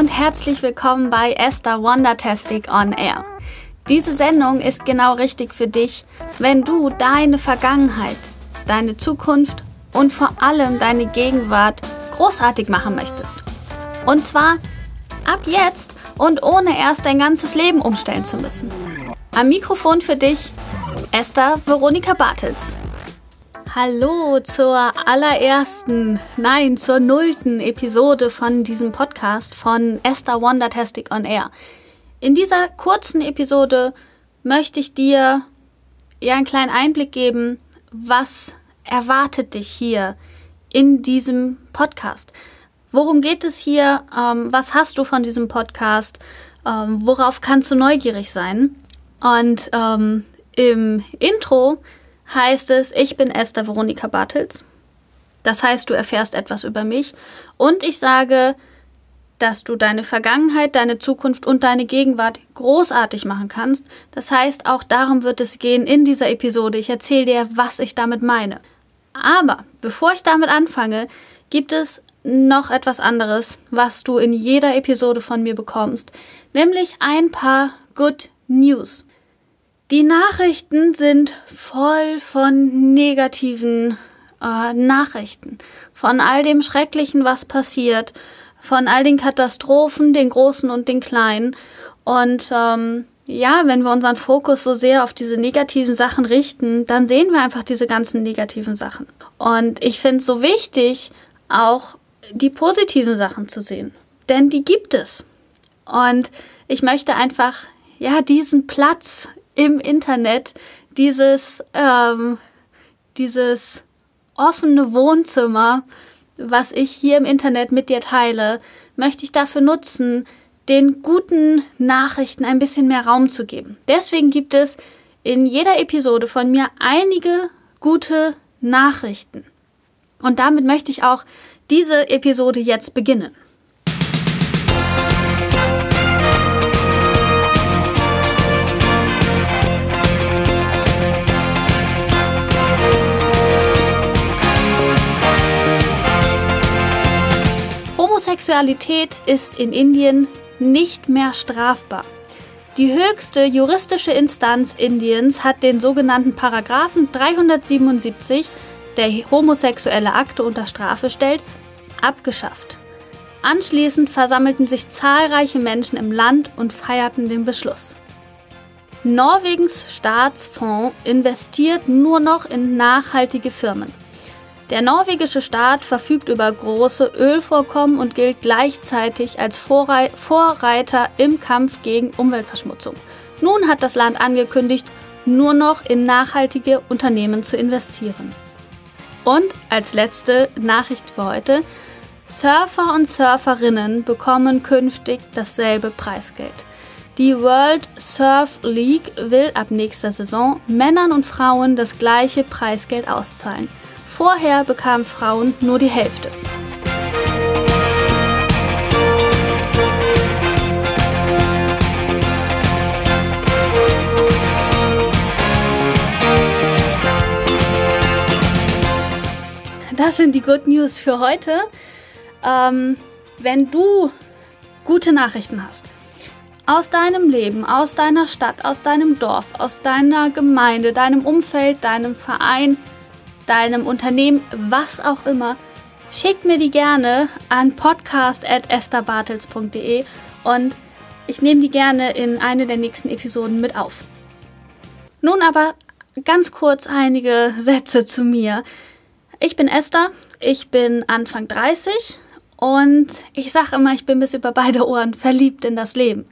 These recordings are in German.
und herzlich willkommen bei Esther Wondertastic on Air. Diese Sendung ist genau richtig für dich, wenn du deine Vergangenheit, deine Zukunft und vor allem deine Gegenwart großartig machen möchtest. Und zwar ab jetzt und ohne erst dein ganzes Leben umstellen zu müssen. Am Mikrofon für dich Esther Veronika Bartels. Hallo zur allerersten, nein, zur nullten Episode von diesem Podcast von Esther Wondertastic on Air. In dieser kurzen Episode möchte ich dir ja einen kleinen Einblick geben, was erwartet dich hier in diesem Podcast. Worum geht es hier? Ähm, was hast du von diesem Podcast? Ähm, worauf kannst du neugierig sein? Und ähm, im Intro heißt es, ich bin Esther Veronika Bartels. Das heißt, du erfährst etwas über mich und ich sage, dass du deine Vergangenheit, deine Zukunft und deine Gegenwart großartig machen kannst. Das heißt, auch darum wird es gehen in dieser Episode. Ich erzähle dir, was ich damit meine. Aber bevor ich damit anfange, gibt es noch etwas anderes, was du in jeder Episode von mir bekommst, nämlich ein paar Good News. Die Nachrichten sind voll von negativen äh, Nachrichten, von all dem Schrecklichen, was passiert, von all den Katastrophen, den großen und den kleinen. Und ähm, ja, wenn wir unseren Fokus so sehr auf diese negativen Sachen richten, dann sehen wir einfach diese ganzen negativen Sachen. Und ich finde es so wichtig, auch die positiven Sachen zu sehen. Denn die gibt es. Und ich möchte einfach, ja, diesen Platz im Internet dieses, ähm, dieses offene Wohnzimmer, was ich hier im Internet mit dir teile, möchte ich dafür nutzen, den guten Nachrichten ein bisschen mehr Raum zu geben. Deswegen gibt es in jeder Episode von mir einige gute Nachrichten. Und damit möchte ich auch diese Episode jetzt beginnen. Homosexualität ist in Indien nicht mehr strafbar. Die höchste juristische Instanz Indiens hat den sogenannten Paragraphen 377, der homosexuelle Akte unter Strafe stellt, abgeschafft. Anschließend versammelten sich zahlreiche Menschen im Land und feierten den Beschluss. Norwegens Staatsfonds investiert nur noch in nachhaltige Firmen. Der norwegische Staat verfügt über große Ölvorkommen und gilt gleichzeitig als Vorreiter im Kampf gegen Umweltverschmutzung. Nun hat das Land angekündigt, nur noch in nachhaltige Unternehmen zu investieren. Und als letzte Nachricht für heute, Surfer und Surferinnen bekommen künftig dasselbe Preisgeld. Die World Surf League will ab nächster Saison Männern und Frauen das gleiche Preisgeld auszahlen. Vorher bekamen Frauen nur die Hälfte. Das sind die Good News für heute. Ähm, wenn du gute Nachrichten hast, aus deinem Leben, aus deiner Stadt, aus deinem Dorf, aus deiner Gemeinde, deinem Umfeld, deinem Verein, deinem Unternehmen, was auch immer, schickt mir die gerne an podcast.estherbartels.de und ich nehme die gerne in eine der nächsten Episoden mit auf. Nun aber ganz kurz einige Sätze zu mir. Ich bin Esther, ich bin Anfang 30 und ich sage immer, ich bin bis über beide Ohren verliebt in das Leben.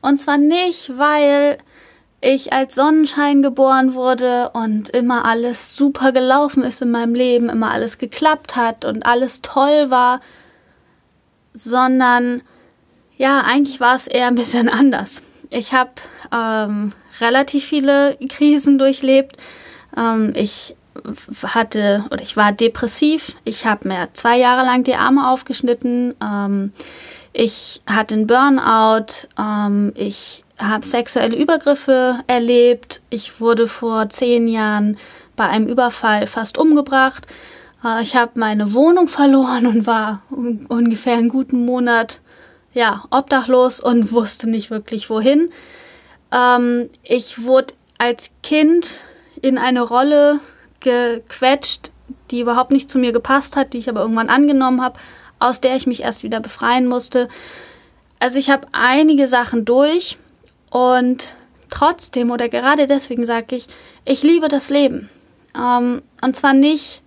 Und zwar nicht, weil ich als Sonnenschein geboren wurde und immer alles super gelaufen ist in meinem Leben, immer alles geklappt hat und alles toll war, sondern ja, eigentlich war es eher ein bisschen anders. Ich habe ähm, relativ viele Krisen durchlebt. Ähm, ich hatte oder ich war depressiv. Ich habe mir zwei Jahre lang die Arme aufgeschnitten. Ähm, ich hatte einen Burnout. Ähm, ich habe sexuelle Übergriffe erlebt. Ich wurde vor zehn Jahren bei einem Überfall fast umgebracht. Äh, ich habe meine Wohnung verloren und war ungefähr einen guten Monat ja, obdachlos und wusste nicht wirklich wohin. Ähm, ich wurde als Kind in eine Rolle gequetscht, die überhaupt nicht zu mir gepasst hat, die ich aber irgendwann angenommen habe, aus der ich mich erst wieder befreien musste. Also ich habe einige Sachen durch und trotzdem oder gerade deswegen sage ich, ich liebe das Leben. Ähm, und zwar nicht,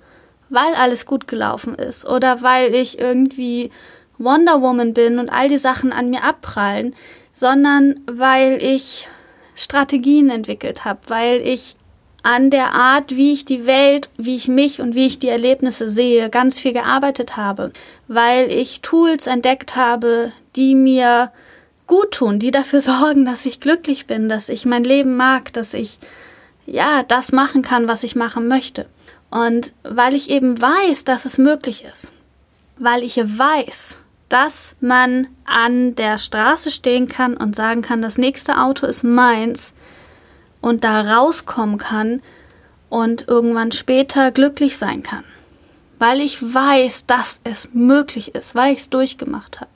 weil alles gut gelaufen ist oder weil ich irgendwie Wonder Woman bin und all die Sachen an mir abprallen, sondern weil ich Strategien entwickelt habe, weil ich an der Art, wie ich die Welt, wie ich mich und wie ich die Erlebnisse sehe, ganz viel gearbeitet habe, weil ich Tools entdeckt habe, die mir gut tun, die dafür sorgen, dass ich glücklich bin, dass ich mein Leben mag, dass ich ja das machen kann, was ich machen möchte. Und weil ich eben weiß, dass es möglich ist, weil ich weiß, dass man an der Straße stehen kann und sagen kann, das nächste Auto ist meins und da rauskommen kann und irgendwann später glücklich sein kann. Weil ich weiß, dass es möglich ist, weil ich es durchgemacht habe.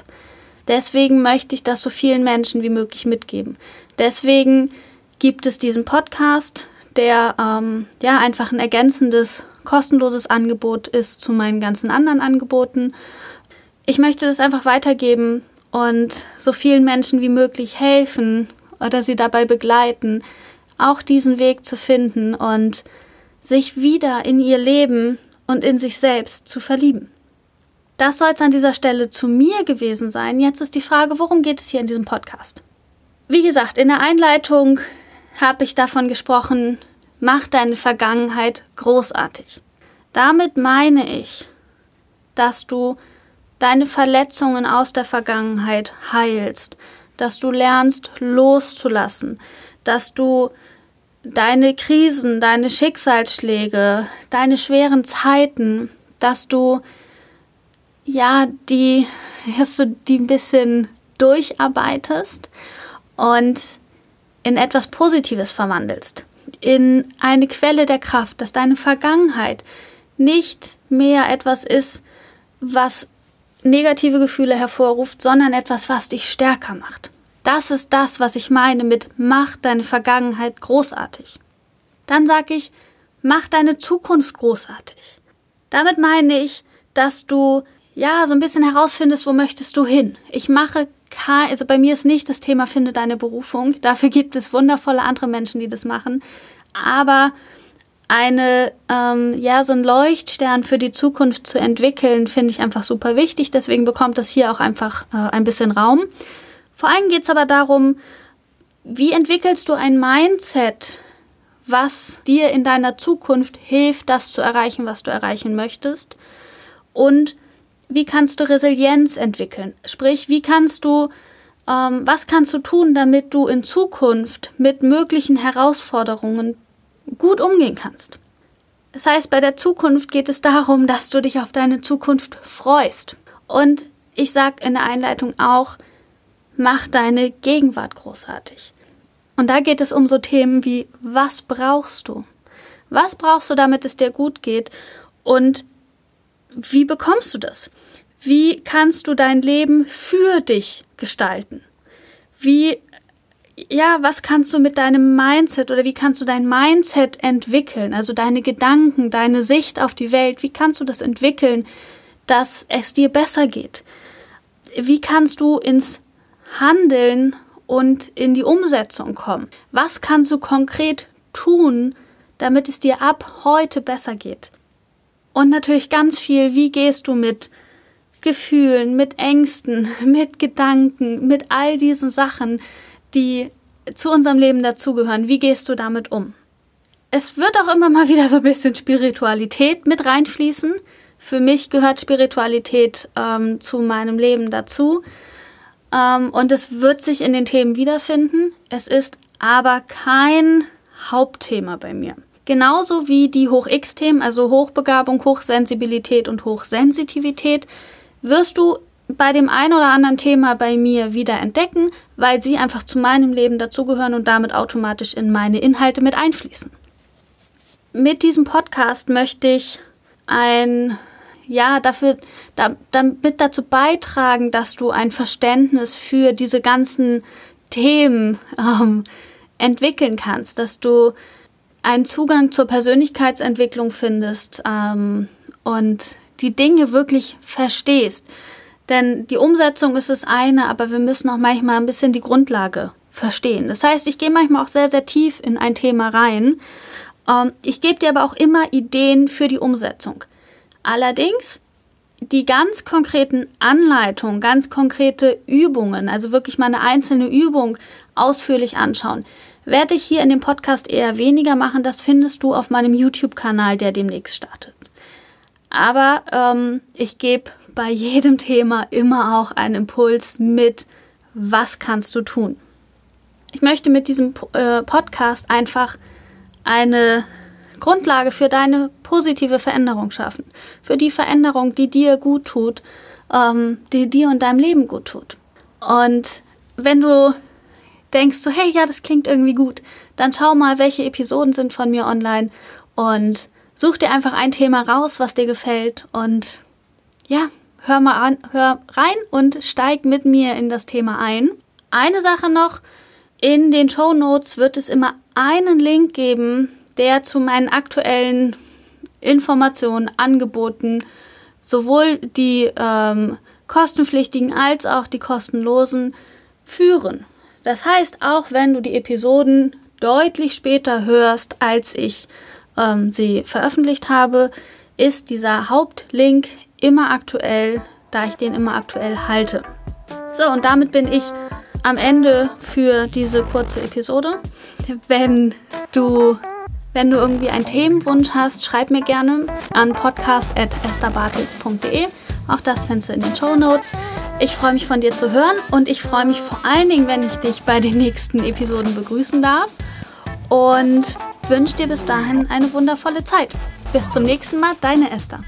Deswegen möchte ich das so vielen Menschen wie möglich mitgeben. Deswegen gibt es diesen Podcast, der ähm, ja einfach ein ergänzendes, kostenloses Angebot ist zu meinen ganzen anderen Angeboten ich möchte das einfach weitergeben und so vielen Menschen wie möglich helfen oder sie dabei begleiten, auch diesen Weg zu finden und sich wieder in ihr Leben und in sich selbst zu verlieben. Das soll es an dieser Stelle zu mir gewesen sein. Jetzt ist die Frage, worum geht es hier in diesem Podcast? Wie gesagt, in der Einleitung habe ich davon gesprochen, mach deine Vergangenheit großartig. Damit meine ich, dass du deine Verletzungen aus der Vergangenheit heilst, dass du lernst loszulassen, dass du deine Krisen, deine Schicksalsschläge, deine schweren Zeiten, dass du ja die, dass du die ein bisschen durcharbeitest und in etwas Positives verwandelst, in eine Quelle der Kraft, dass deine Vergangenheit nicht mehr etwas ist, was negative Gefühle hervorruft, sondern etwas, was dich stärker macht. Das ist das, was ich meine mit mach deine Vergangenheit großartig. Dann sage ich, mach deine Zukunft großartig. Damit meine ich, dass du ja so ein bisschen herausfindest, wo möchtest du hin. Ich mache kein, also bei mir ist nicht das Thema finde deine Berufung. Dafür gibt es wundervolle andere Menschen, die das machen. Aber eine, ähm, ja, so ein Leuchtstern für die Zukunft zu entwickeln, finde ich einfach super wichtig. Deswegen bekommt das hier auch einfach äh, ein bisschen Raum. Vor allem geht es aber darum, wie entwickelst du ein Mindset, was dir in deiner Zukunft hilft, das zu erreichen, was du erreichen möchtest? Und wie kannst du Resilienz entwickeln? Sprich, wie kannst du, ähm, was kannst du tun, damit du in Zukunft mit möglichen Herausforderungen gut umgehen kannst. Das heißt, bei der Zukunft geht es darum, dass du dich auf deine Zukunft freust. Und ich sage in der Einleitung auch, mach deine Gegenwart großartig. Und da geht es um so Themen wie, was brauchst du? Was brauchst du, damit es dir gut geht? Und wie bekommst du das? Wie kannst du dein Leben für dich gestalten? Wie ja, was kannst du mit deinem Mindset oder wie kannst du dein Mindset entwickeln? Also deine Gedanken, deine Sicht auf die Welt, wie kannst du das entwickeln, dass es dir besser geht? Wie kannst du ins Handeln und in die Umsetzung kommen? Was kannst du konkret tun, damit es dir ab heute besser geht? Und natürlich ganz viel, wie gehst du mit Gefühlen, mit Ängsten, mit Gedanken, mit all diesen Sachen, die zu unserem Leben dazugehören. Wie gehst du damit um? Es wird auch immer mal wieder so ein bisschen Spiritualität mit reinfließen. Für mich gehört Spiritualität ähm, zu meinem Leben dazu. Ähm, und es wird sich in den Themen wiederfinden. Es ist aber kein Hauptthema bei mir. Genauso wie die Hoch-X-Themen, also Hochbegabung, Hochsensibilität und Hochsensitivität, wirst du bei dem einen oder anderen Thema bei mir wieder entdecken, weil sie einfach zu meinem Leben dazugehören und damit automatisch in meine Inhalte mit einfließen. Mit diesem Podcast möchte ich ein ja, dafür, da, damit dazu beitragen, dass du ein Verständnis für diese ganzen Themen ähm, entwickeln kannst, dass du einen Zugang zur Persönlichkeitsentwicklung findest ähm, und die Dinge wirklich verstehst. Denn die Umsetzung ist das eine, aber wir müssen auch manchmal ein bisschen die Grundlage verstehen. Das heißt, ich gehe manchmal auch sehr, sehr tief in ein Thema rein. Ähm, ich gebe dir aber auch immer Ideen für die Umsetzung. Allerdings die ganz konkreten Anleitungen, ganz konkrete Übungen, also wirklich mal eine einzelne Übung ausführlich anschauen, werde ich hier in dem Podcast eher weniger machen. Das findest du auf meinem YouTube-Kanal, der demnächst startet. Aber ähm, ich gebe bei jedem Thema immer auch einen Impuls mit, was kannst du tun. Ich möchte mit diesem äh, Podcast einfach eine Grundlage für deine positive Veränderung schaffen. Für die Veränderung, die dir gut tut, ähm, die dir und deinem Leben gut tut. Und wenn du denkst so, hey, ja, das klingt irgendwie gut, dann schau mal, welche Episoden sind von mir online und such dir einfach ein Thema raus, was dir gefällt und ja, hör mal an, hör rein und steig mit mir in das Thema ein. Eine Sache noch, in den Show Notes wird es immer einen Link geben, der zu meinen aktuellen Informationen, Angeboten, sowohl die ähm, kostenpflichtigen als auch die kostenlosen führen. Das heißt, auch wenn du die Episoden deutlich später hörst, als ich ähm, sie veröffentlicht habe, ist dieser Hauptlink immer aktuell, da ich den immer aktuell halte. So, und damit bin ich am Ende für diese kurze Episode. Wenn du wenn du irgendwie einen Themenwunsch hast, schreib mir gerne an podcast.estherbartels.de. Auch das findest du in den Show Notes. Ich freue mich von dir zu hören und ich freue mich vor allen Dingen, wenn ich dich bei den nächsten Episoden begrüßen darf und wünsche dir bis dahin eine wundervolle Zeit. Bis zum nächsten Mal, deine Esther.